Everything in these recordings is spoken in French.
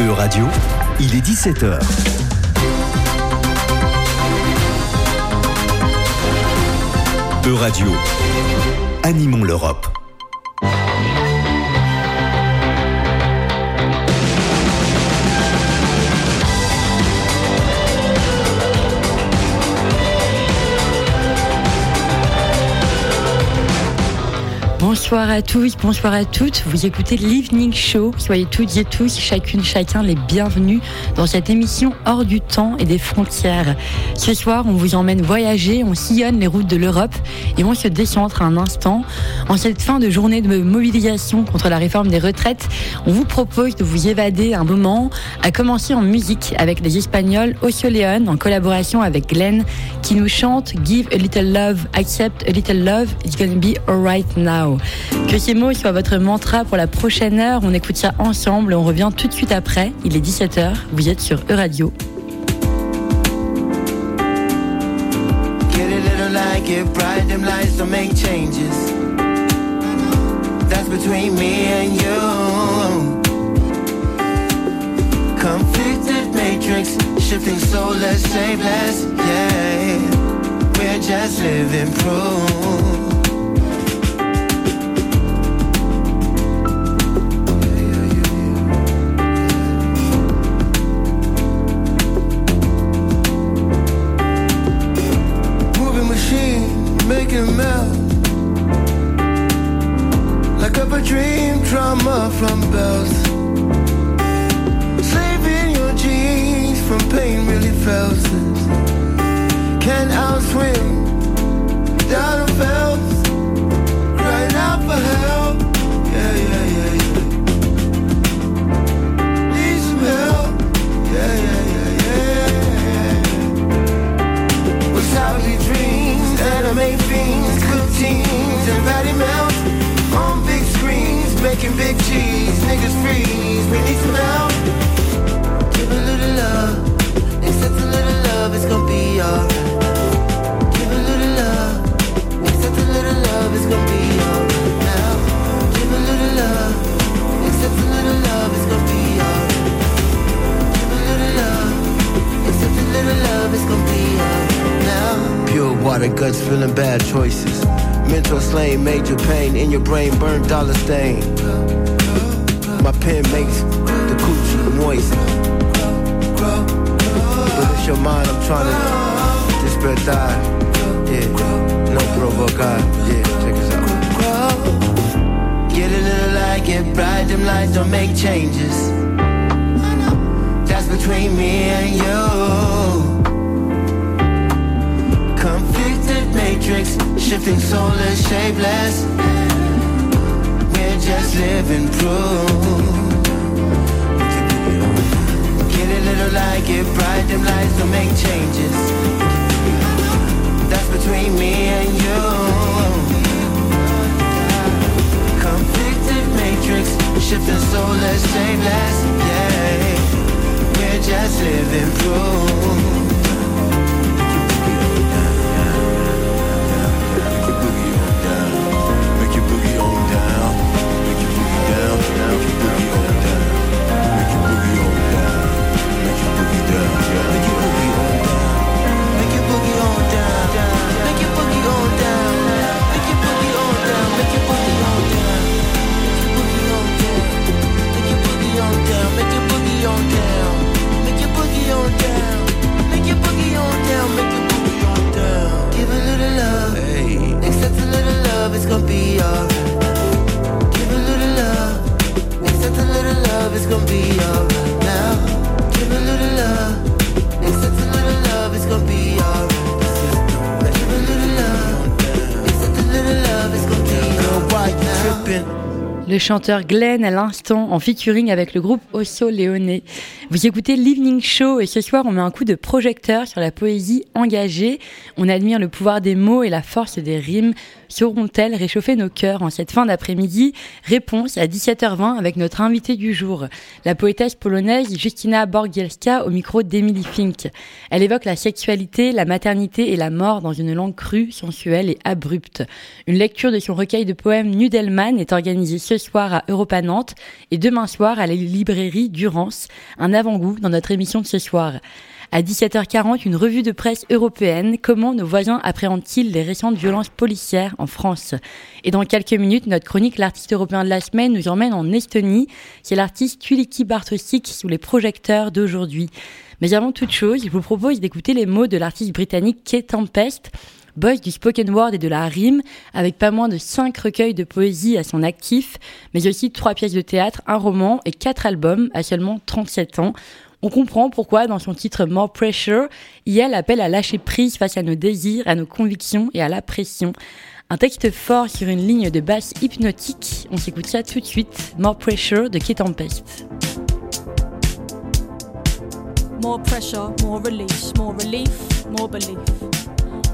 E-Radio, il est 17h. E-Radio, animons l'Europe. Bonsoir à tous, bonsoir à toutes. Vous écoutez l'Evening Show. Soyez toutes et tous, chacune, chacun, les bienvenus dans cette émission hors du temps et des frontières. Ce soir, on vous emmène voyager, on sillonne les routes de l'Europe et on se décentre un instant. En cette fin de journée de mobilisation contre la réforme des retraites, on vous propose de vous évader un moment, à commencer en musique avec les Espagnols Leon en collaboration avec Glenn qui nous chante Give a little love, accept a little love, it's gonna be alright now. Que ces mots soient votre mantra pour la prochaine heure. On écoute ça ensemble on revient tout de suite après. Il est 17h. Vous êtes sur E-Radio. Get bright, them lights don't make changes. That's between me and you. Conflicted matrix, shifting soulless, shapeless, yeah. We're just living proof. Trauma from bells. Saving your genes from pain really felt. Can't outswim, down and felt. Crying out for help. Yeah, yeah, yeah, yeah. Need some help. Yeah, yeah, yeah, yeah. Wasabi dreams, making big cheese. Niggas freeze, we need some help. Give a little love, accept a little love, it's gonna be alright. Give a little love, accept a little love, it's gonna be alright now. Give a little love, accept a little love, it's gonna be alright. Give a little love, accept a little love, it's gonna be alright now. Pure water, guts feeling bad choices. Mental slain, major pain in your brain, burnt dollar stain. My pen makes the coochie moist. But it's your mind, I'm trying to despertar. Yeah, no provocar. Yeah, check this out. Get a little light, get bright, them lights don't make changes. That's between me and you. Conflicted matrix, shifting soulless, shapeless. Just living proof. Get a little light, get bright, them lights don't make changes. That's between me and you. Conflicted matrix, shifting soulless, shapeless. Yeah, we're just living proof. Chanteur Glenn à l'instant en featuring avec le groupe Osso Leone. Vous écoutez l'Evening Show et ce soir on met un coup de projecteur sur la poésie engagée. On admire le pouvoir des mots et la force des rimes. Sauront-elles réchauffer nos cœurs en cette fin d'après-midi Réponse à 17h20 avec notre invité du jour, la poétesse polonaise Justina Borgielska au micro d'Emily Fink. Elle évoque la sexualité, la maternité et la mort dans une langue crue, sensuelle et abrupte. Une lecture de son recueil de poèmes Nudelman est organisée ce soir à Europa Nantes et demain soir à la librairie Durance, un avant-goût dans notre émission de ce soir. À 17h40, une revue de presse européenne. Comment nos voisins appréhendent-ils les récentes violences policières en France? Et dans quelques minutes, notre chronique L'artiste européen de la semaine nous emmène en Estonie. C'est l'artiste Tuliki Bartosik sous les projecteurs d'aujourd'hui. Mais avant toute chose, je vous propose d'écouter les mots de l'artiste britannique Kate Tempest boss du spoken word et de la rime, avec pas moins de 5 recueils de poésie à son actif, mais aussi 3 pièces de théâtre, un roman et 4 albums à seulement 37 ans. On comprend pourquoi dans son titre More Pressure, IL appelle à lâcher prise face à nos désirs, à nos convictions et à la pression. Un texte fort sur une ligne de basse hypnotique. On s'écoute ça tout de suite. More Pressure de Kate Tempest. More pressure, more release, more relief, more belief.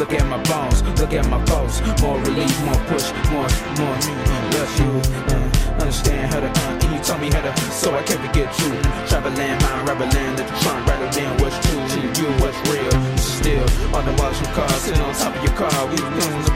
Look at my bones, look at my bones. More relief, more push, more, more, less you. Uh, understand how to, uh, and you told me how to, so I can't forget you. Traveling, mind, rebelling, that you trying rather than what's true to you, what's real. Still on the watch your car, sitting on top of your car. We the things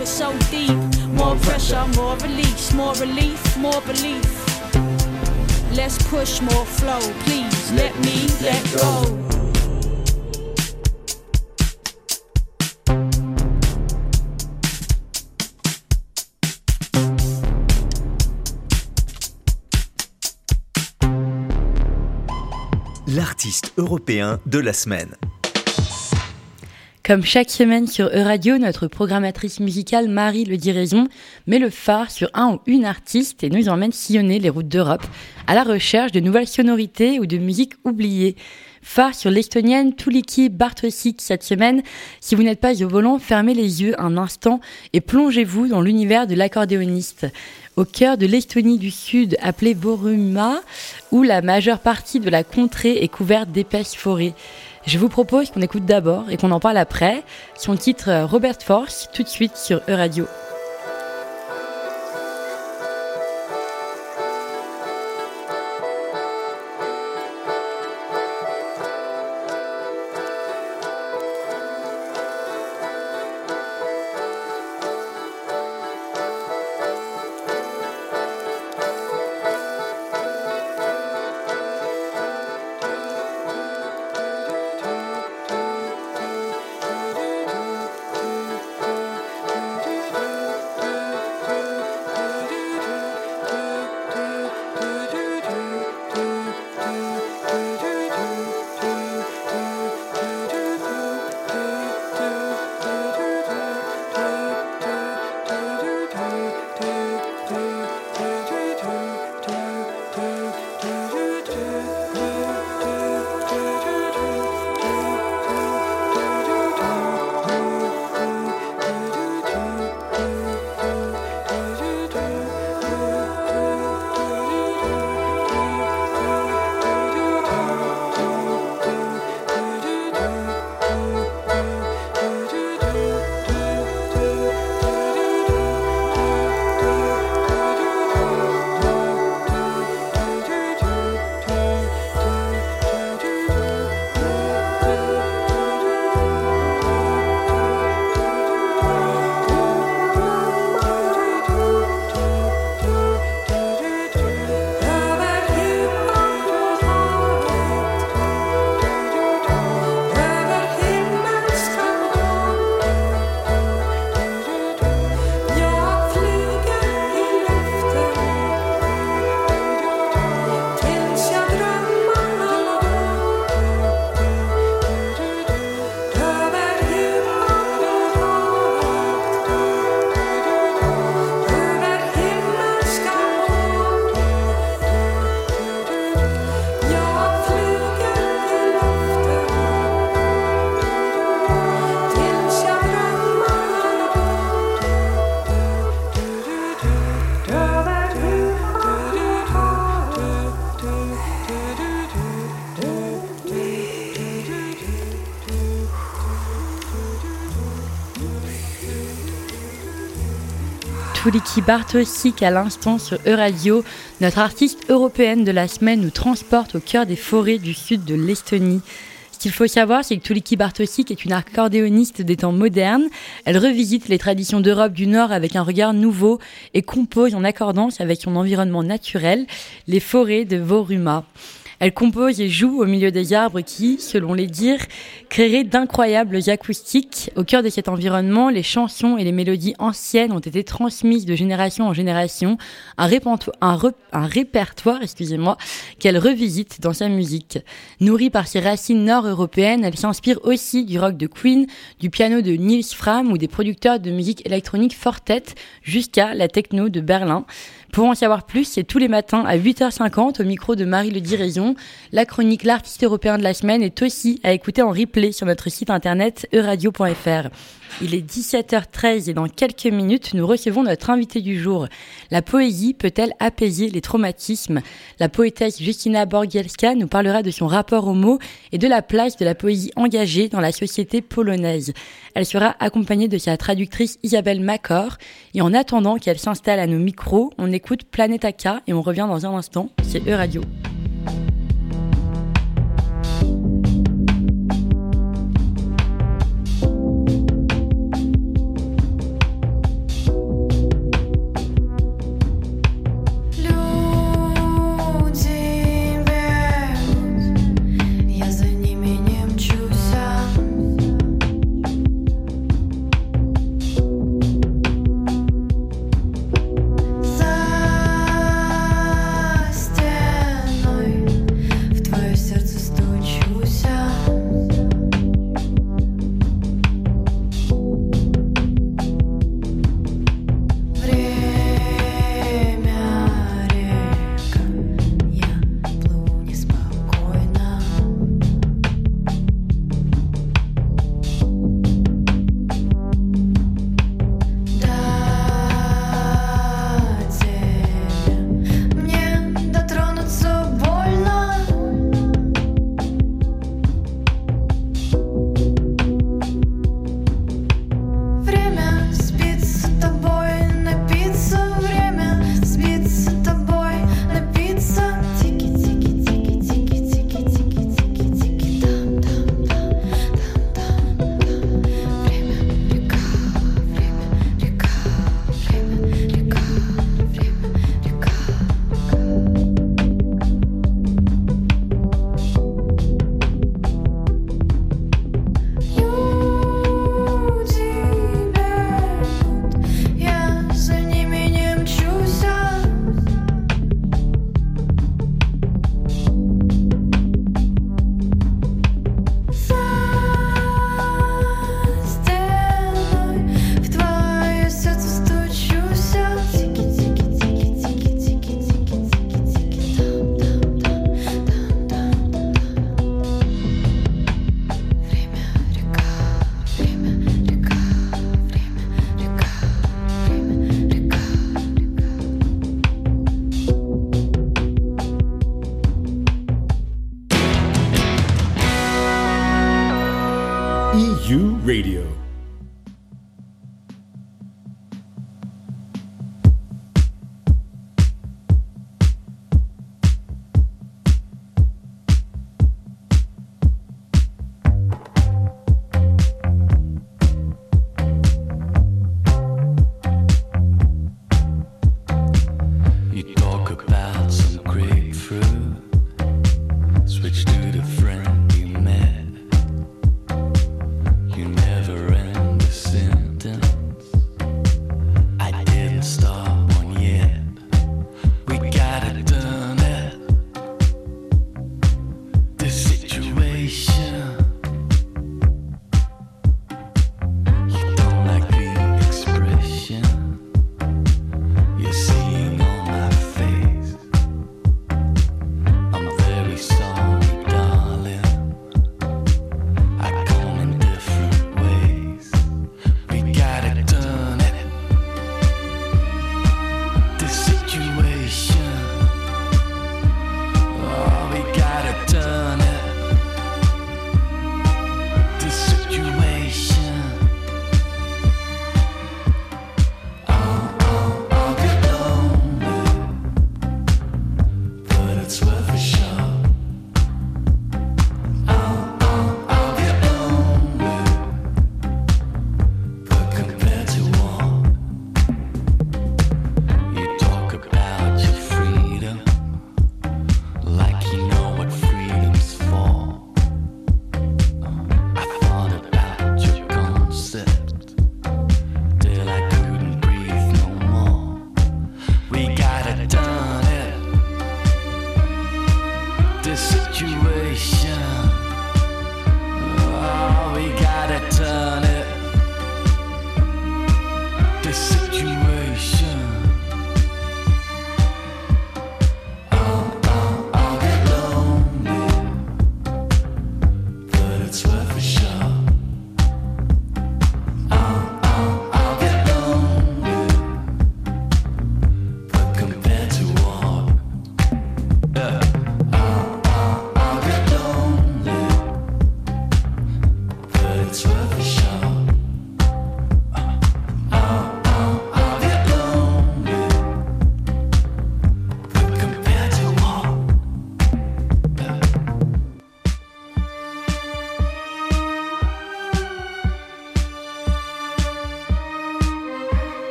it's so deep. More pressure, more release, more relief, more belief. Push more flow, please. Let me let go. L'artiste européen de la semaine. Comme chaque semaine sur Euradio, notre programmatrice musicale Marie Le Diraison met le phare sur un ou une artiste et nous emmène sillonner les routes d'Europe à la recherche de nouvelles sonorités ou de musique oubliée. Phare sur l'estonienne Tuliki Bartosik cette semaine. Si vous n'êtes pas au volant, fermez les yeux un instant et plongez-vous dans l'univers de l'accordéoniste. Au cœur de l'Estonie du Sud, appelée Boruma, où la majeure partie de la contrée est couverte d'épaisses forêts. Je vous propose qu'on écoute d'abord et qu'on en parle après. Son titre euh, Robert Force, tout de suite sur Euradio. Tuliki Bartosik à l'instant sur Euradio. Notre artiste européenne de la semaine nous transporte au cœur des forêts du sud de l'Estonie. Ce qu'il faut savoir, c'est que Tuliki Bartosik est une accordéoniste des temps modernes. Elle revisite les traditions d'Europe du Nord avec un regard nouveau et compose en accordance avec son environnement naturel, les forêts de Voruma. Elle compose et joue au milieu des arbres qui, selon les dires, créeraient d'incroyables acoustiques. Au cœur de cet environnement, les chansons et les mélodies anciennes ont été transmises de génération en génération, un, un répertoire excusez-moi, qu'elle revisite dans sa musique. Nourrie par ses racines nord-européennes, elle s'inspire aussi du rock de Queen, du piano de Nils Fram ou des producteurs de musique électronique Fortet jusqu'à la techno de Berlin. Pour en savoir plus, c'est tous les matins à 8h50 au micro de Marie Le Diraison. La chronique L'artiste européen de la semaine est aussi à écouter en replay sur notre site internet euradio.fr. Il est 17h13 et dans quelques minutes, nous recevons notre invité du jour. La poésie peut-elle apaiser les traumatismes? La poétesse Justina Borgielska nous parlera de son rapport aux mots et de la place de la poésie engagée dans la société polonaise. Elle sera accompagnée de sa traductrice Isabelle Macor. Et en attendant qu'elle s'installe à nos micros, on écoute Planète AK et on revient dans un instant. C'est E-Radio. Radio.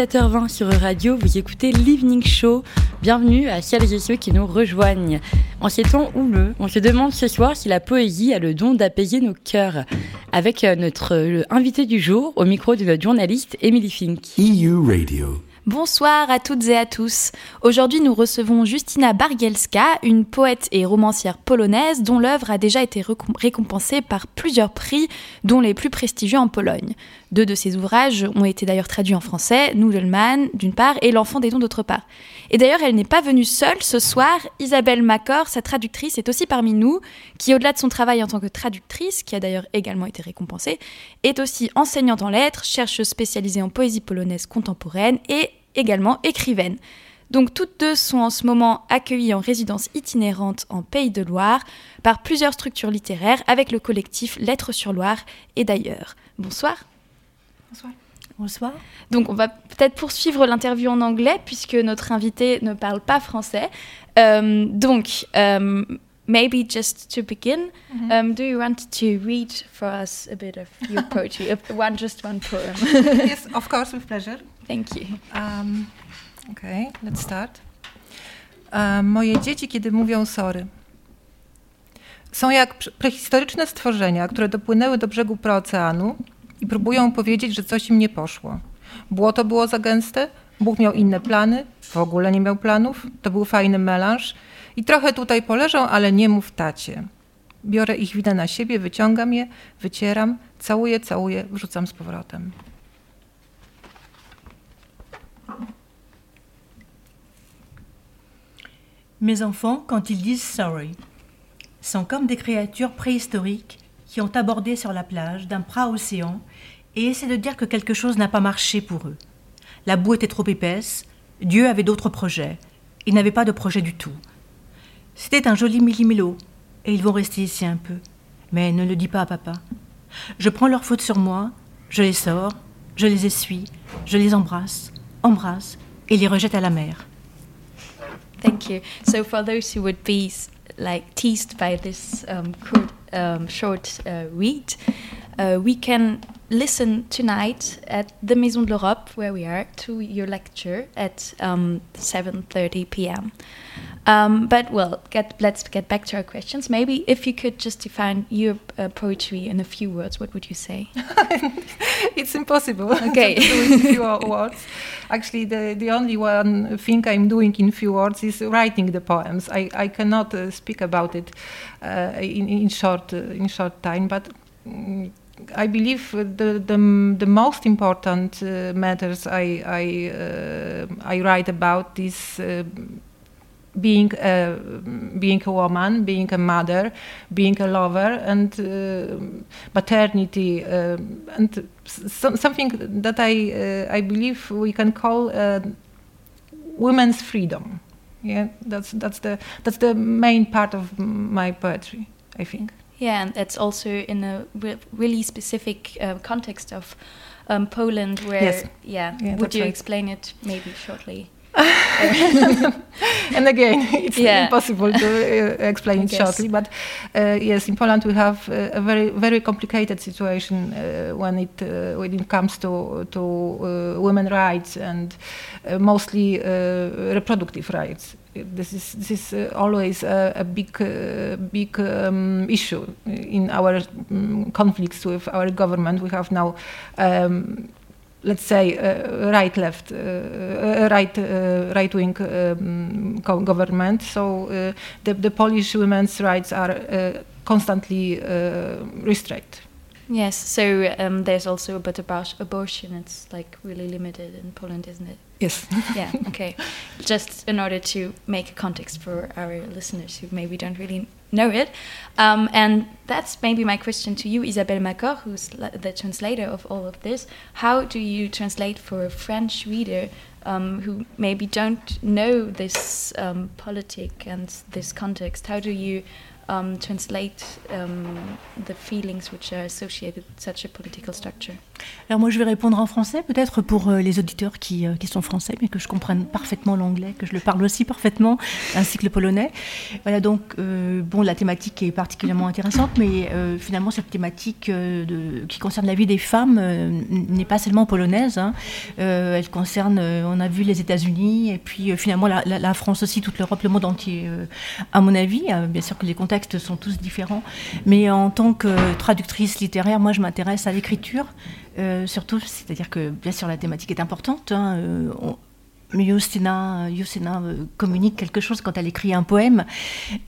17h20 sur Radio, vous écoutez l'Evening Show. Bienvenue à celles et ceux qui nous rejoignent. En ces temps houleux, on se demande ce soir si la poésie a le don d'apaiser nos cœurs. Avec euh, notre euh, invité du jour, au micro de notre journaliste Emily Fink. EU Radio. Bonsoir à toutes et à tous. Aujourd'hui, nous recevons Justina Bargielska, une poète et romancière polonaise dont l'œuvre a déjà été récompensée par plusieurs prix, dont les plus prestigieux en Pologne. Deux de ses ouvrages ont été d'ailleurs traduits en français, Noodleman d'une part et L'enfant des dons d'autre part. Et d'ailleurs, elle n'est pas venue seule ce soir. Isabelle Macor, sa traductrice, est aussi parmi nous, qui au-delà de son travail en tant que traductrice, qui a d'ailleurs également été récompensée, est aussi enseignante en lettres, chercheuse spécialisée en poésie polonaise contemporaine et également écrivaine. Donc toutes deux sont en ce moment accueillies en résidence itinérante en Pays de Loire par plusieurs structures littéraires avec le collectif Lettres sur Loire et d'ailleurs. Bonsoir. Bonsoir. Bonsoir. Donc on va peut-être poursuivre l'interview en anglais puisque notre invité ne parle pas français. Um, donc, um, maybe just to begin, mm -hmm. um, do you want to read for us a bit of your poetry, one just one poem? yes, of course, with pleasure. Thank you. Um, okay, let's start. Um, moje dzieci, kiedy mówią sorry. Są jak prehistoryczne stworzenia, które dopłynęły do brzegu prooceanu i próbują powiedzieć, że coś im nie poszło. Błoto było za gęste, Bóg miał inne plany, w ogóle nie miał planów, to był fajny melanż i trochę tutaj poleżą, ale nie mów tacie. Biorę ich na siebie, wyciągam je, wycieram, całuję, całuję, wrzucam z powrotem. Mes enfants, quand ils disent sorry, sont comme des créatures préhistoriques qui ont abordé sur la plage d'un pra-océan et essaient de dire que quelque chose n'a pas marché pour eux. La boue était trop épaisse, Dieu avait d'autres projets, il n'avait pas de projet du tout. C'était un joli millimélo, et ils vont rester ici un peu. Mais ne le dis pas à papa. Je prends leurs fautes sur moi, je les sors, je les essuie, je les embrasse, embrasse, et les rejette à la mer. Thank you. So, for those who would be like teased by this um, um, short uh, read, uh, we can listen tonight at the Maison de l'Europe, where we are, to your lecture at um, 7:30 p.m. Um, but well, get, let's get back to our questions. Maybe if you could just define your uh, poetry in a few words, what would you say? it's impossible Okay. to do in few words. Actually, the, the only one thing I'm doing in few words is writing the poems. I, I cannot uh, speak about it uh, in, in short uh, in short time, but. mm, I believe the, the the most important uh, matters I I, uh, I write about is uh, being a being a woman, being a mother, being a lover, and uh, maternity, uh, and so, something that I uh, I believe we can call uh, women's freedom. Yeah, that's that's the that's the main part of my poetry. I think. Yeah, and that's also in a re- really specific uh, context of um, Poland, where Yes. yeah, Yeah, would you right. explain it maybe shortly? and again, it's Yeah. impossible to uh, explain it shortly. But uh, yes, in Poland we have uh, a very very complicated situation uh, when it uh, when it comes to to uh, women rights and uh, mostly uh, reproductive rights. This is this is uh, always a, a big uh, big um, issue in our um, conflicts with our government. We have now. Um, let's say uh, right left uh, uh, right uh, right wing um, government so uh, the, the polish women's rights are uh, constantly uh, restricted Yes. So um, there's also a bit about abortion. It's like really limited in Poland, isn't it? yes yeah. Okay. Just in order to make a context for our listeners who maybe don't really know it, um, and that's maybe my question to you, Isabelle Macor, who's the translator of all of this. How do you translate for a French reader um, who maybe don't know this um, politic and this context? How do you um, translate um, the feelings which are associated with such a political structure? Alors moi je vais répondre en français peut-être pour euh, les auditeurs qui, euh, qui sont français mais que je comprenne parfaitement l'anglais, que je le parle aussi parfaitement, ainsi que le polonais. Voilà donc euh, bon la thématique est particulièrement intéressante mais finalement cette thématique qui concerne la vie des femmes n'est pas seulement polonaise. hein. Elle concerne, on a vu les États-Unis et puis finalement la, France aussi, toute l'Europe, le monde entier à mon avis. Bien sûr que les contextes sont tous différents mais en tant que traductrice littéraire, moi je m'intéresse à l'écriture. Euh, surtout, c'est-à-dire que bien sûr la thématique est importante. hein, euh, Justina, Justina, euh, communique quelque chose quand elle écrit un poème,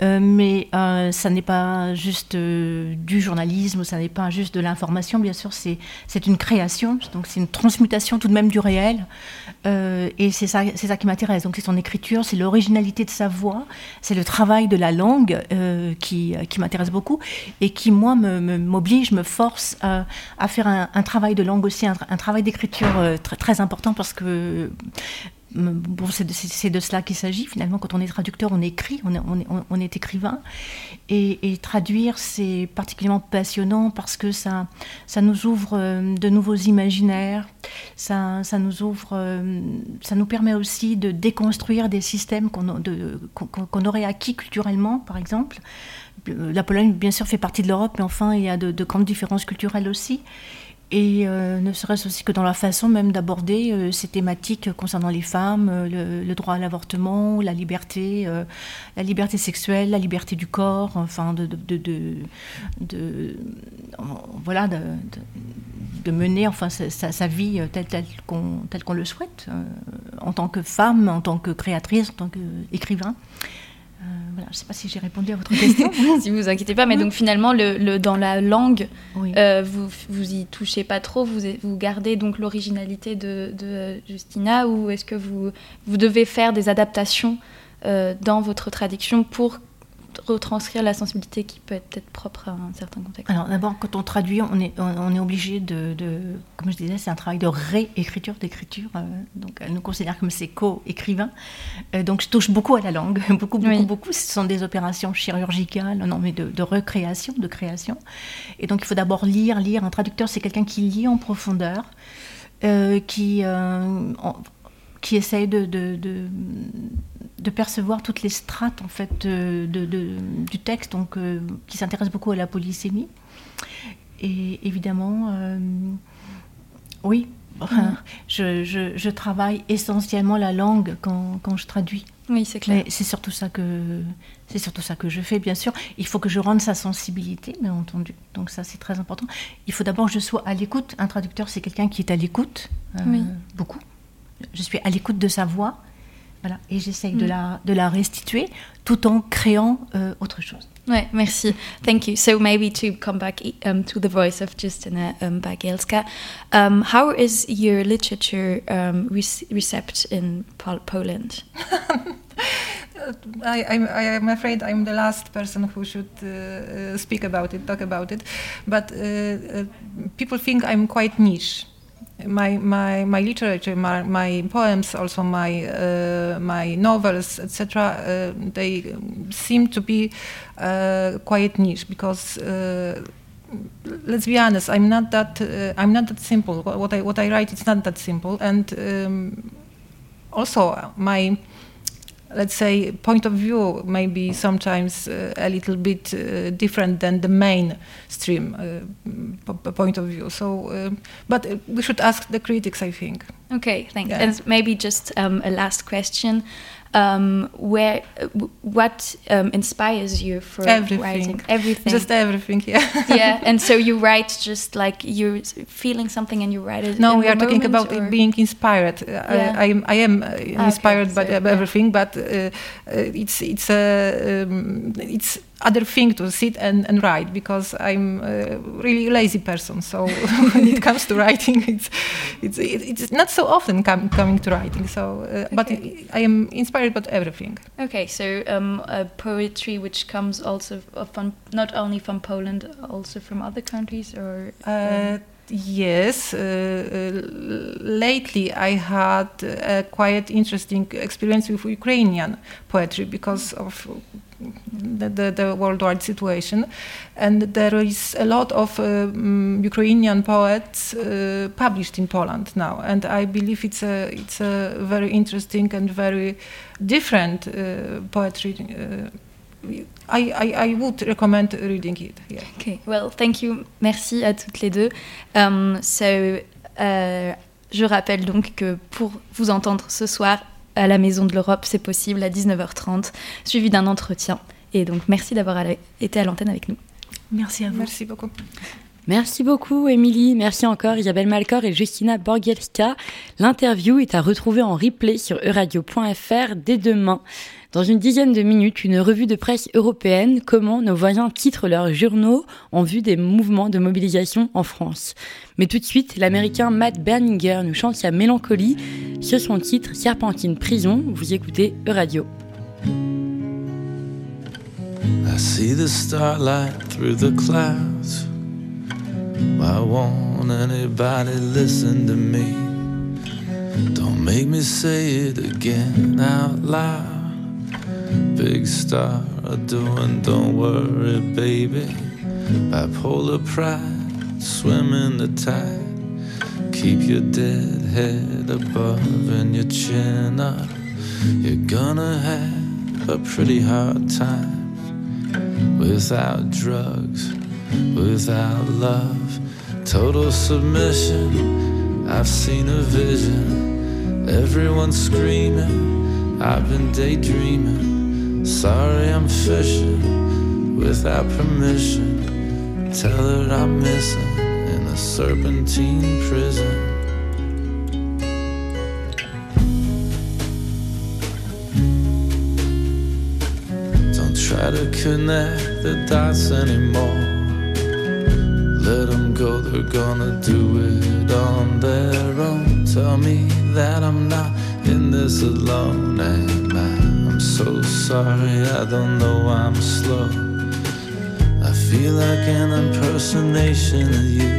euh, mais euh, ça n'est pas juste euh, du journalisme, ça n'est pas juste de l'information, bien sûr, c'est une création, donc c'est une transmutation tout de même du réel, euh, et c'est ça, qui m'intéresse. Donc c'est son écriture, c'est l'originalité de sa voix, c'est le travail de la langue euh, qui, m'intéresse beaucoup et qui moi me- me- m'oblige, me, force à, faire un, travail de langue aussi, un, travail d'écriture euh, très important parce que C'est de, cela qu'il s'agit. Finalement, quand on est traducteur, on écrit, on est, on est- écrivain. Et, traduire, c'est particulièrement passionnant parce que ça, ça nous ouvre euh, de nouveaux imaginaires. Ça, ça nous ouvre, euh, ça nous permet aussi de déconstruire des systèmes qu'on aurait acquis culturellement, par exemple. La Pologne, bien sûr, fait partie de l'Europe, mais enfin, il y a de grandes différences culturelles aussi. Et euh, ne serait-ce aussi que dans la façon même d'aborder euh, ces thématiques concernant les femmes, euh, le, droit à l'avortement, la liberté, la liberté sexuelle, la liberté du corps, enfin de, de, de, voilà, de, mener enfin sa, sa- sa vie telle, qu'on le souhaite, en tant que femme, en tant que créatrice, en tant qu'écrivain. Voilà, je ne sais pas si j'ai répondu à votre question. si vous inquiétez pas, mais donc finalement, le, le- dans la langue, Oui. euh, vous vous y touchez pas trop, vous, vous gardez donc l'originalité de, de Justina, ou est-ce que vous, vous devez faire des adaptations euh, dans votre traduction pour retranscrire la sensibilité qui peut être propre à un certain contexte Alors d'abord, quand on traduit, on est, on, on est obligé de, de- comme je disais, c'est un travail de réécriture, d'écriture. euh, donc elle nous considère comme ses co-écrivains. Euh, donc je touche beaucoup à la langue, beaucoup, beaucoup, Oui. beaucoup. Ce sont des opérations chirurgicales, non mais de, de recréation, de création. Et donc il faut d'abord lire, lire. Un traducteur, c'est quelqu'un qui lit en profondeur, euh, qui, en- qui essaye de, de, de, de percevoir toutes les strates en fait de- du texte, donc euh, qui s'intéresse beaucoup à la polysémie. Et évidemment, euh, oui, je, je- je travaille essentiellement la langue quand, quand je traduis. Oui, c'est clair. Mais c'est surtout ça que c'est surtout ça que je fais, bien sûr. Il faut que je rende sa sensibilité, bien entendu. Donc ça, c'est très important. Il faut d'abord que je sois à l'écoute. Un traducteur, c'est quelqu'un qui est à l'écoute, euh, Oui. beaucoup. Je suis à l'écoute de sa voix, voilà, et j'essaye de Mm. la de la restituer, tout en créant euh, autre chose. Ouais, merci. Thank you. So maybe to come back um, to the voice of Justina um, Bagielska, um, how is your literature um, rec- received in Pol- Poland? I, I'm, I am afraid I'm the last person who should uh, uh, speak about it, talk about it. But uh, uh, people think I'm quite niche. My, my, my literature, my, my poems, also my, uh, my novels, etc., uh, they seem to be uh, quite niche because uh, let's be honest, I'm not that uh, I'm not that simple. What I what I write it's not that simple, and um, also my let's say point of view may be sometimes uh, a little bit uh, different than the mainstream uh, point of view. So, um but uh, we should ask the critics, I think. Okay, thanks. Yeah. And maybe just um, a last question. Um, where, what um, inspires you for Everything. writing? Everything. Just everything, yeah. yeah, and so you write just like you're feeling something and you write it. No, we are talking about or- being inspired. Uh, Yeah. I, I am, I am uh, inspired by so, yeah. everything, but uh, uh, it's it's a um, it's other thing to sit and, and write because I'm a really lazy person. So when it comes to writing, it's it's it's not so often com- coming to writing. So, uh, but Okay. I am inspired by everything. Okay, so um, a poetry which comes also f- from not only from Poland, also from other countries, or Uh, yes, uh, uh, lately I had a quite interesting experience with Ukrainian poetry because of the, worldwide situation. And there is a lot of um, Ukrainian poets uh, published in Poland now. And I believe it's a, it's a very interesting and very different uh, poetry. Uh, I, I, would recommend reading it. Okay, well, thank you. Merci à toutes les deux. Um, so, je rappelle donc que pour vous entendre ce soir à la Maison de l'Europe, c'est possible à 19h30, suivi d'un entretien. Et donc, merci d'avoir été à l'antenne avec nous. Merci à vous. Merci beaucoup. Merci beaucoup, Émilie. Merci encore, Isabelle Malcor et Justina Borgielska. L'interview est à retrouver en replay sur euradio.fr dès demain. Dans une dizaine de minutes, une revue de presse européenne, comment nos voisins titrent leurs journaux en vue des mouvements de mobilisation en France. Mais tout de suite, l'américain Matt Berninger nous chante sa mélancolie sur son titre Serpentine Prison. Vous écoutez Euradio. I see the starlight through the clouds. Anybody listen to me? Don't make me say it again out loud. Big star doing, don't worry, baby. Bipolar pride, swim in the tide. Keep your dead head above and your chin up. You're gonna have a pretty hard time without drugs, without love, total submission. I've seen a vision, everyone's screaming. I've been daydreaming. Sorry, I'm fishing without permission. Tell her I'm missing in a serpentine prison. Don't try to connect the dots anymore. Let them go, they're gonna do it on their own. Tell me that I'm not in this alone. I? So sorry, I don't know I'm slow. I feel like an impersonation of you.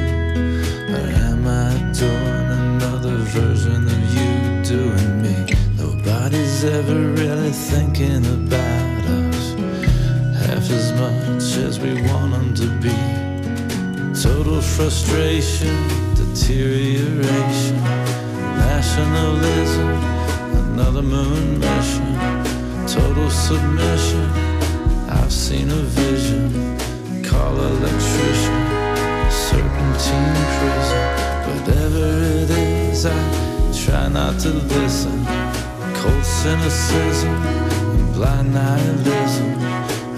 Or am I doing another version of you doing me? Nobody's ever really thinking about us half as much as we want them to be. Total frustration, deterioration, nationalism, another moon mission, total submission. I've seen a vision, call electrician, serpentine prison. Whatever it is, I try not to listen. Cold cynicism and blind nihilism.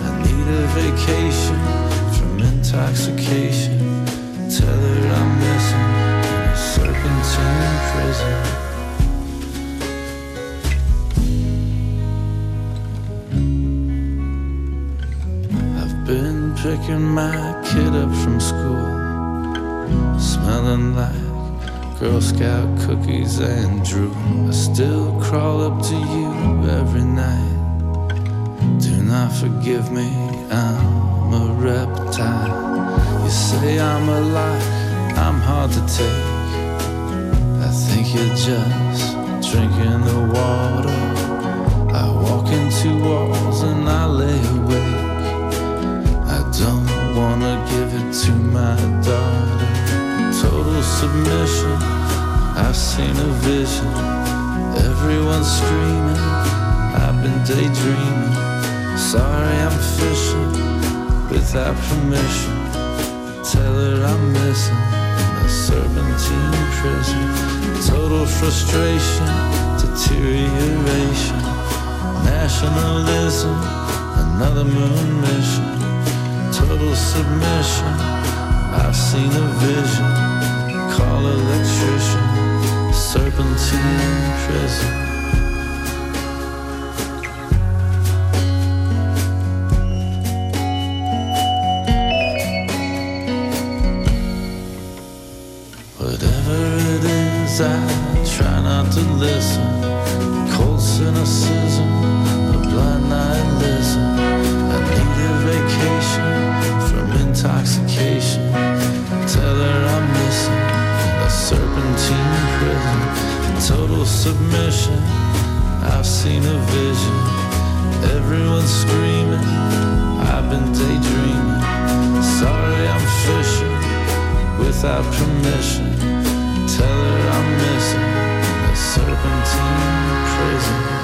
I need a vacation from intoxication. Tell her I'm missing serpentine prison. Picking my kid up from school, smelling like Girl Scout cookies and Drew. I still crawl up to you every night. Do not forgive me, I'm a reptile. You say I'm a lie, I'm hard to take. I think you're just drinking the water. I walk into walls and I lay awake. Wanna give it to my daughter. Total submission, I've seen a vision. Everyone's screaming, I've been daydreaming. Sorry, I'm fishing without permission. Tell her I'm missing in a serpentine prison. Total frustration, deterioration. Nationalism, another moon mission total submission. I've seen a vision. Call electrician, serpentine prison. Total submission. I've seen a vision. Everyone's screaming. I've been daydreaming. Sorry, I'm fishing without permission. Tell her I'm missing a serpentine prison.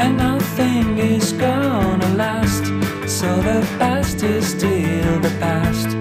And nothing is gonna last. So the past is still the past,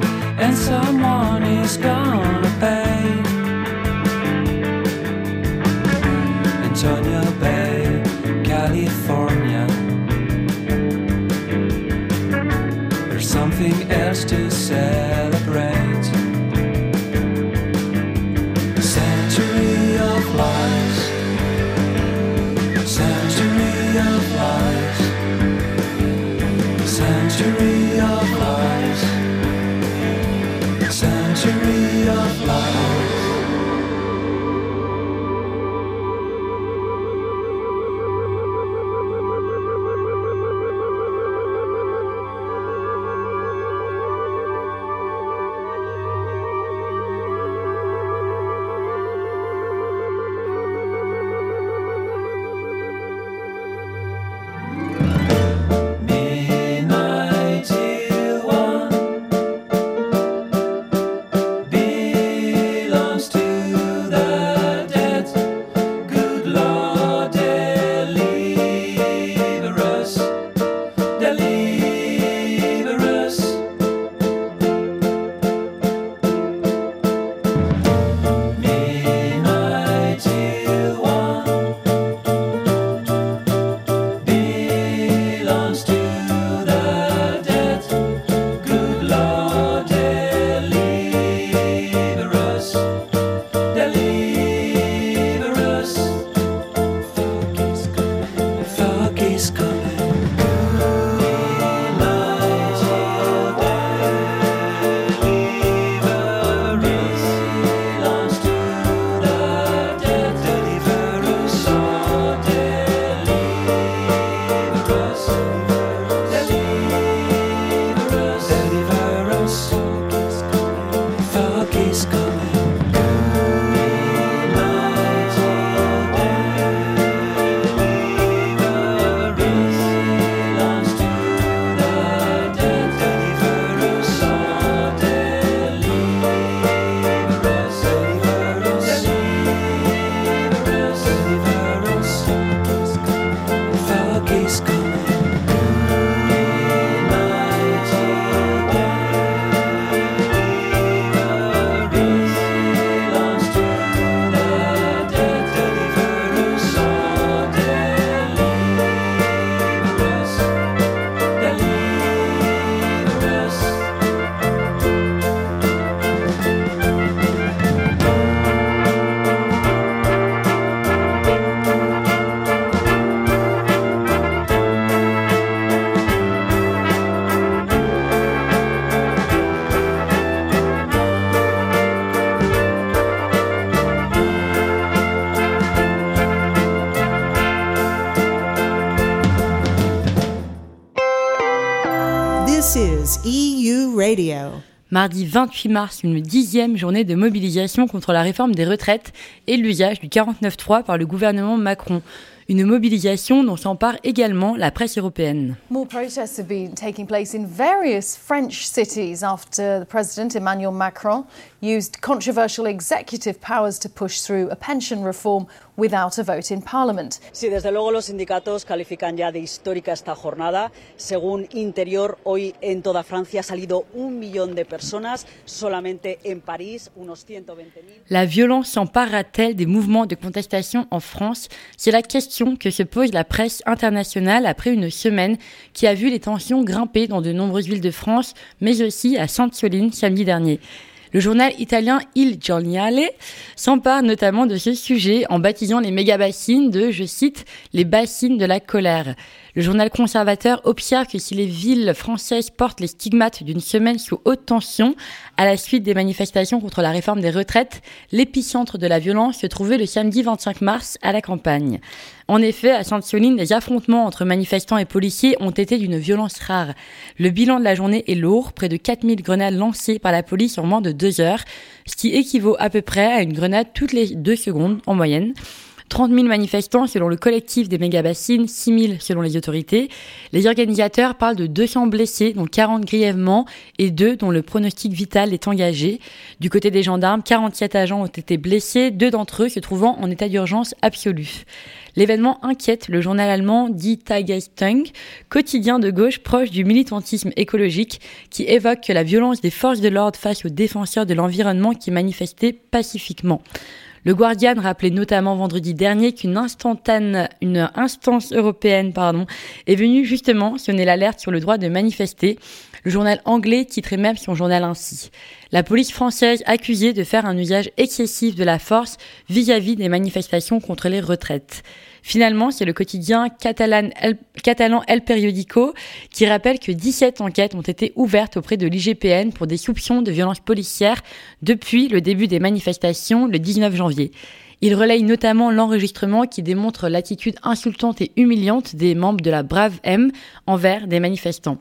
Mardi 28 mars, une dixième journée de mobilisation contre la réforme des retraites et l'usage du 49.3 par le gouvernement Macron. Une mobilisation dont s'empare également la presse européenne. More protests have been taking place in various French cities after the president Emmanuel Macron used controversial executive powers to push through a pension reform without a vote in parliament. Sí, desde luego los sindicatos califican ya de histórica esta jornada. Según Interior, hoy en toda Francia ha salido un millón de personas, solamente en París unos 120.000. La violence s'emparera-t-elle des mouvements de contestation en France? C'est la question que se pose la presse internationale après une semaine qui a vu les tensions grimper dans de nombreuses villes de France, mais aussi à Sainte-Soline samedi dernier. Le journal italien Il Giornale s'empare notamment de ce sujet en baptisant les méga-bassines de, je cite, les bassines de la colère. Le journal conservateur observe que si les villes françaises portent les stigmates d'une semaine sous haute tension à la suite des manifestations contre la réforme des retraites, l'épicentre de la violence se trouvait le samedi 25 mars à la campagne. En effet, à Sainte-Soline, les affrontements entre manifestants et policiers ont été d'une violence rare. Le bilan de la journée est lourd, près de 4000 grenades lancées par la police en moins de deux heures, ce qui équivaut à peu près à une grenade toutes les deux secondes en moyenne. 30 000 manifestants selon le collectif des méga-bassines, 6 000 selon les autorités. Les organisateurs parlent de 200 blessés, dont 40 grièvement, et 2 dont le pronostic vital est engagé. Du côté des gendarmes, 47 agents ont été blessés, deux d'entre eux se trouvant en état d'urgence absolu. L'événement inquiète le journal allemand dit Tagestung, quotidien de gauche proche du militantisme écologique, qui évoque que la violence des forces de l'ordre face aux défenseurs de l'environnement qui manifestaient pacifiquement. Le Guardian rappelait notamment vendredi dernier qu'une instantane, une instance européenne, pardon, est venue justement sonner l'alerte sur le droit de manifester. Le journal anglais titrait même son journal ainsi. La police française accusée de faire un usage excessif de la force vis-à-vis des manifestations contre les retraites. Finalement, c'est le quotidien catalan El, catalan Periodico qui rappelle que 17 enquêtes ont été ouvertes auprès de l'IGPN pour des soupçons de violences policières depuis le début des manifestations le 19 janvier. Il relaye notamment l'enregistrement qui démontre l'attitude insultante et humiliante des membres de la Brave M envers des manifestants.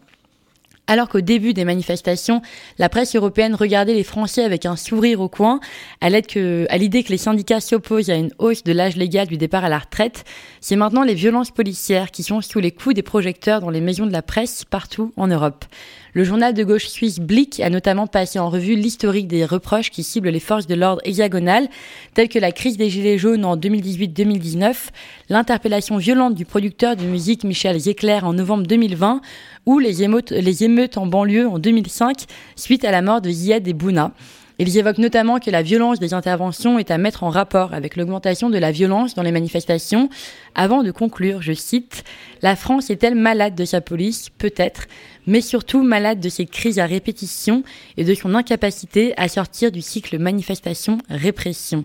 Alors qu'au début des manifestations, la presse européenne regardait les Français avec un sourire au coin, à l'idée que, les syndicats s'opposent à une hausse de l'âge légal du départ à la retraite, c'est maintenant les violences policières qui sont sous les coups des projecteurs dans les maisons de la presse partout en Europe. Le journal de gauche suisse Blick a notamment passé en revue l'historique des reproches qui ciblent les forces de l'ordre hexagonales, telles que la crise des Gilets jaunes en 2018-2019, l'interpellation violente du producteur de musique Michel Zecler en novembre 2020, ou les émeutes, les émeutes en banlieue en 2005 suite à la mort de Ziad et Bouna. Ils évoquent notamment que la violence des interventions est à mettre en rapport avec l'augmentation de la violence dans les manifestations, avant de conclure, je cite, La France est-elle malade de sa police? Peut-être, mais surtout malade de ses crises à répétition et de son incapacité à sortir du cycle manifestation-répression.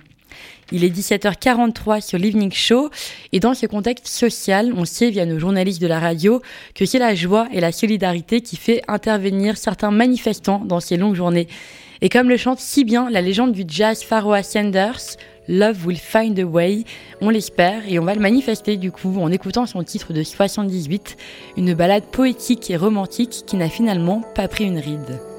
Il est 17h43 sur l'Evening Show et dans ce contexte social, on sait via nos journalistes de la radio que c'est la joie et la solidarité qui fait intervenir certains manifestants dans ces longues journées. Et comme le chante si bien la légende du jazz Pharoah Sanders, Love Will Find a Way, on l'espère et on va le manifester du coup en écoutant son titre de 78, une balade poétique et romantique qui n'a finalement pas pris une ride.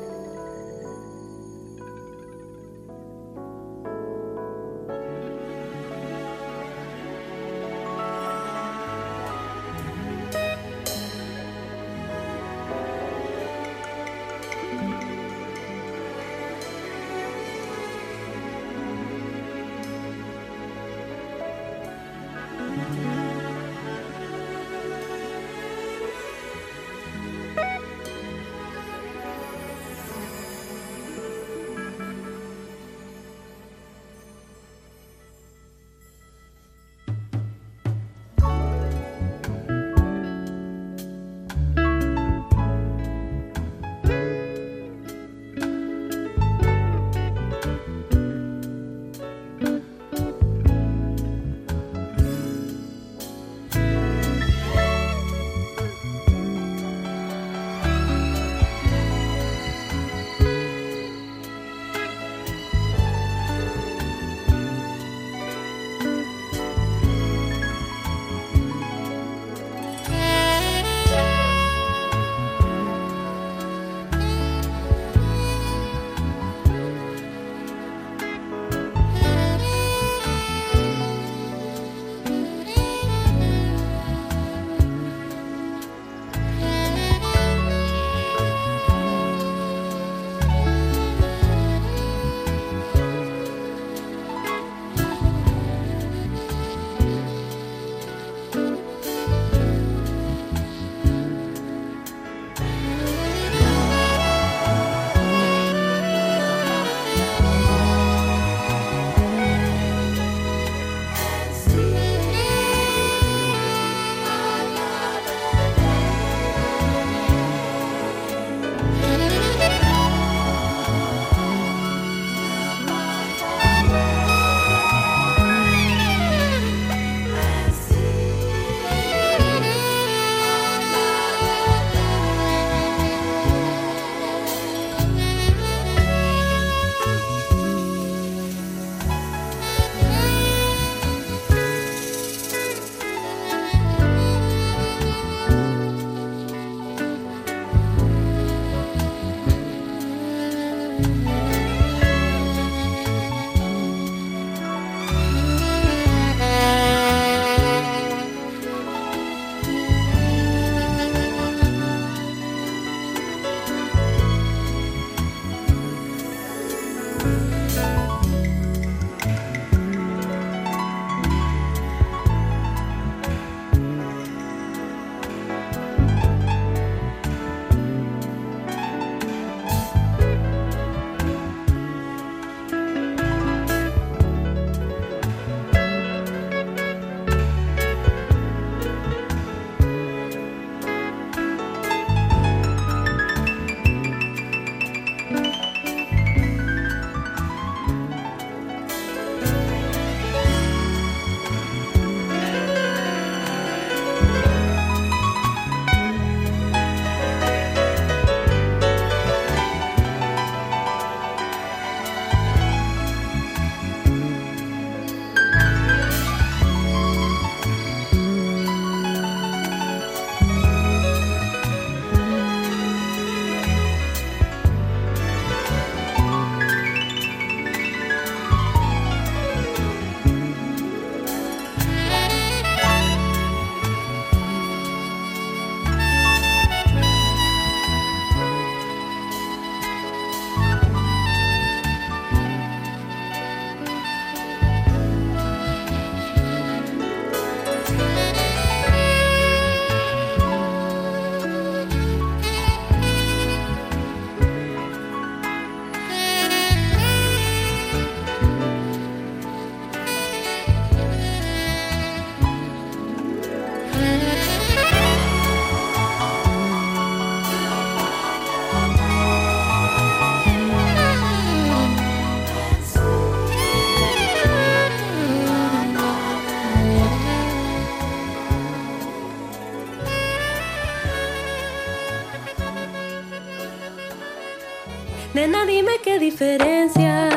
Dime qué diferencia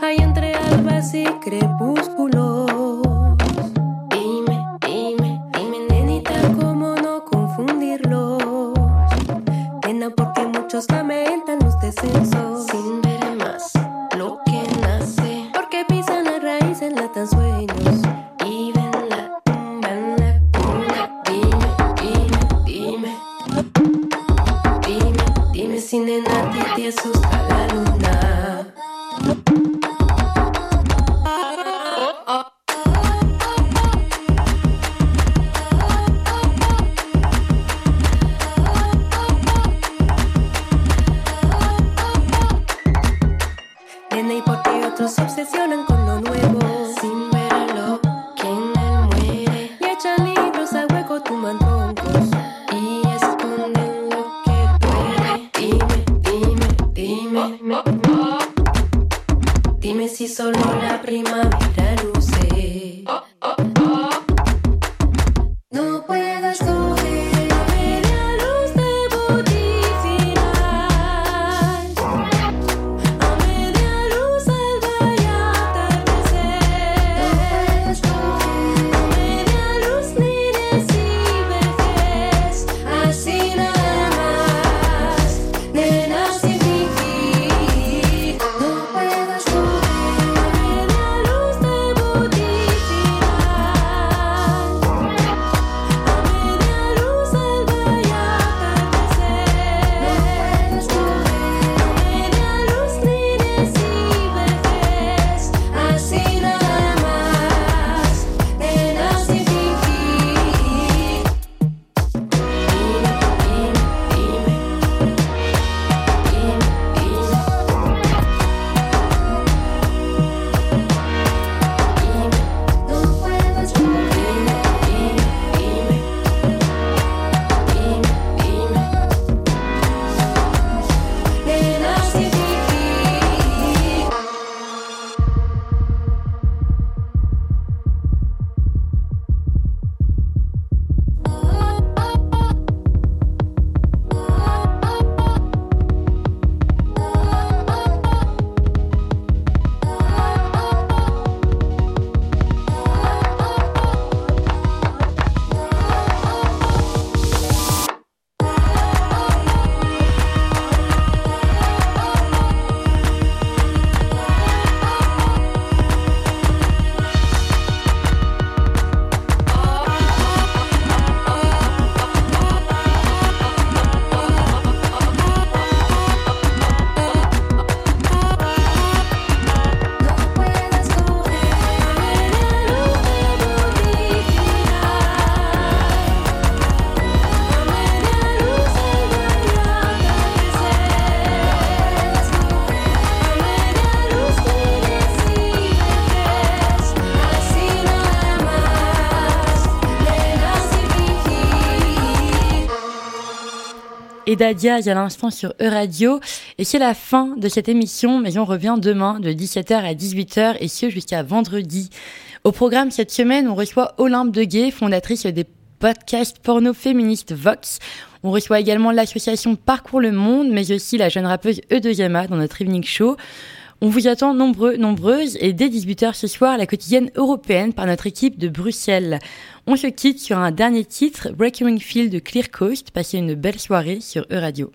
hay entre albas y crepúsculos. Dime, dime, dime, nenita, cómo no confundirlos. Nena, porque muchos lamentan los descensos sin ver más lo que nace. Porque pisan la raíz, enlatan sueños dime si nena a ti te asusta la luna. Et Dadia il y a l'instant sur E-Radio. Et c'est la fin de cette émission, mais on revient demain de 17h à 18h et ce jusqu'à vendredi. Au programme cette semaine, on reçoit Olympe Deguet, fondatrice des podcasts porno féministes Vox. On reçoit également l'association Parcours le Monde, mais aussi la jeune rappeuse E2MA dans notre evening show. On vous attend nombreux, nombreuses et dès 18h ce soir, la quotidienne européenne par notre équipe de Bruxelles. On se quitte sur un dernier titre, Breaking Field de Clear Coast. Passez une belle soirée sur E-Radio.